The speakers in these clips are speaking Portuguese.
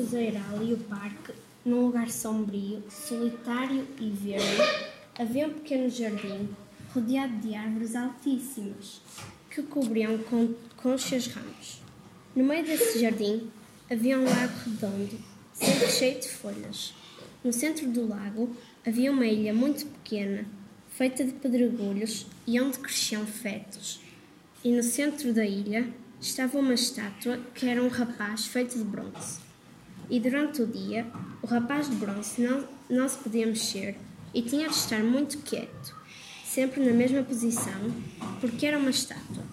Roseiral e o parque, num lugar sombrio, solitário e verde, havia um pequeno jardim rodeado de árvores altíssimas que cobriam com conchas ramos. No meio desse jardim havia um lago redondo, sempre cheio de folhas. No centro do lago havia uma ilha muito pequena, feita de pedregulhos e onde cresciam fetos. E no centro da ilha estava uma estátua que era um rapaz feito de bronze. E durante o dia, o rapaz de bronze não, não se podia mexer e tinha de estar muito quieto, sempre na mesma posição, porque era uma estátua.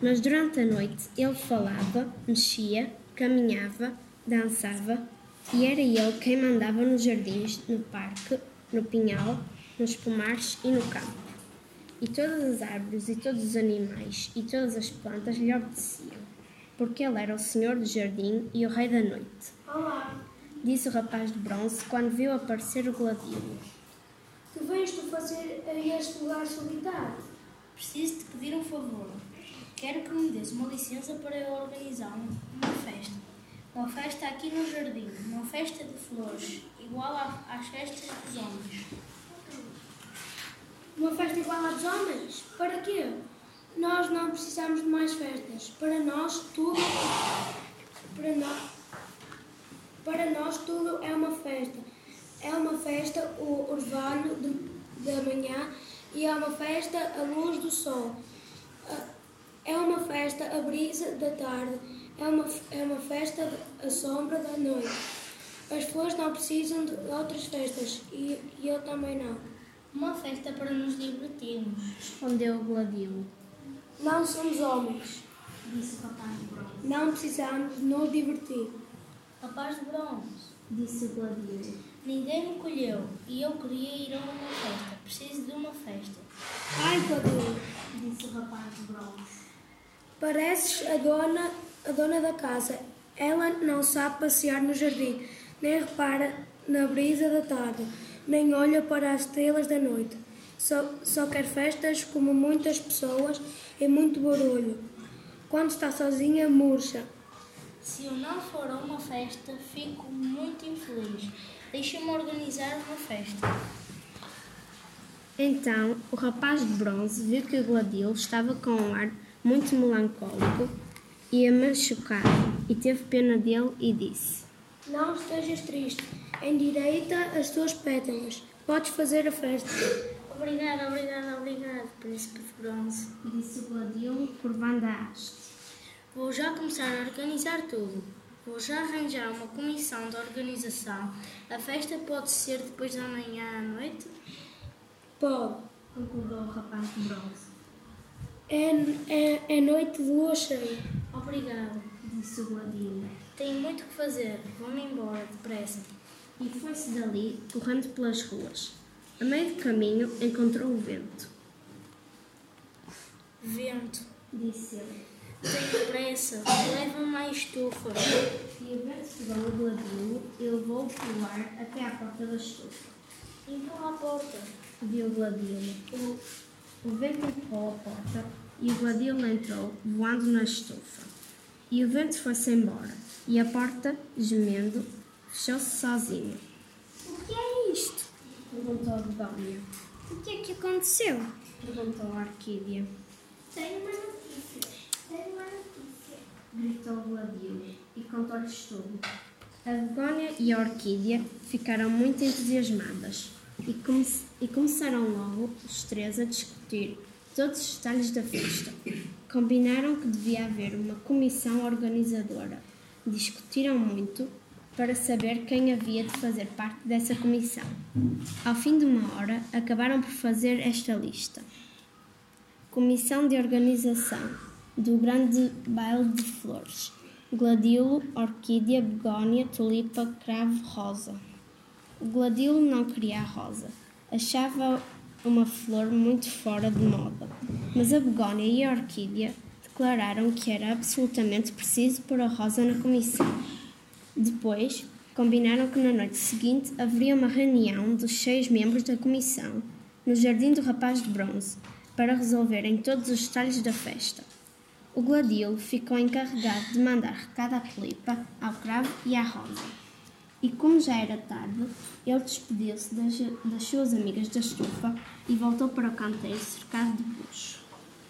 Mas durante a noite ele falava, mexia, caminhava, dançava e era ele quem mandava nos jardins, no parque, no pinhal, nos pomares e no campo. E todas as árvores e todos os animais e todas as plantas lhe obedeciam, porque ele era o senhor do jardim e o rei da noite. Olá, Disse o rapaz de bronze quando viu aparecer o gladiolo. que vens tu fazer a este lugar solitário? Preciso de pedir um favor. Quero que me des uma licença para eu organizar um- uma festa. Uma festa aqui no jardim. Uma festa de flores, igual à- às festas dos homens. Uma festa igual à dos homens? Para quê? Nós não precisamos de mais festas. Para nós, tudo. Para nós, para nós, tudo é uma festa. É uma festa o orvalho de- da manhã e é uma festa a luz do sol. Ah, É uma festa a brisa da tarde. É uma, é uma festa a sombra da noite. As flores não precisam de outras festas e, e eu também não. Uma festa para nos divertirmos. Respondeu o gladiolo. Não somos homens. Disse o bronze. Não precisamos nos divertir. Rapaz de bronze. Disse o gladiolo. Ninguém me colheu e eu queria ir a uma festa. Preciso de uma festa. Ai, Cladinho, Disse o rapaz de bronze. pareces a dona, a dona da casa. Ela não sabe passear no jardim, nem repara na brisa da tarde, nem olha para as estrelas da noite. Só, só quer festas como muitas pessoas e muito barulho. Quando está sozinha, murcha. Se eu não for a uma festa, fico muito infeliz. Deixa-me organizar uma festa. Então o rapaz de bronze viu que o gladiolo estava com um ar muito melancólico e machucado e teve pena dele e disse: Não estejas triste. Endireita as tuas pétalas. Podes fazer a festa. Obrigada, obrigada, obrigada, príncipe de bronze. Disse o gladiolo curvando a haste. Vou já começar a organizar tudo. Vou já arranjar uma comissão de organização. A festa pode ser depois da manhã à noite? Pode. Concordou o rapaz de bronze. É, é, é noite de lua cheia. Obrigado. Disse o gladiolo. Tenho muito que fazer. Vou-me embora, depressa. E foi-se dali correndo pelas ruas. A meio do caminho encontrou o vento. Vento. Disse ele. Tenho pressa. Leva-me mais estufa. E o vento pegou o gladiolo e levou-o pelo ar até à porta da estufa. Empurra a porta. Viu o. O, o vento empurrou a porta e o gladiolo entrou, voando na estufa. E o vento foi-se embora. E a porta, gemendo, fechou-se sozinha. O que é isto? Perguntou a Begónia. O que é que aconteceu? Perguntou a Orquídea. Tenho uma notícia. Notícia. Gritou o gladiolo e contou-lhes tudo. A Begónia e a Orquídea ficaram muito entusiasmadas e, come e começaram logo os três a discutir todos os detalhes da festa. Combinaram que devia haver uma comissão organizadora. Discutiram muito para saber quem havia de fazer parte dessa comissão. Ao fim de uma hora, acabaram por fazer esta lista. Comissão de Organização do Grande Baile de Flores. Gladilo, Orquídea, Begónia, Tulipa, Cravo, Rosa. O Gladilo não queria a rosa. Achava uma flor muito fora de moda. Mas a Begónia e a Orquídea declararam que era absolutamente preciso pôr a rosa na comissão. Depois, combinaram que na noite seguinte haveria uma reunião dos seis membros da comissão, no Jardim do Rapaz de Bronze, para resolverem todos os detalhes da festa. O Gladilo ficou encarregado de mandar recado à Filipa, ao Cravo e à Rosa. E como já era tarde, ele despediu-se das, das suas amigas da estufa e voltou para o canteiro cercado de bucho.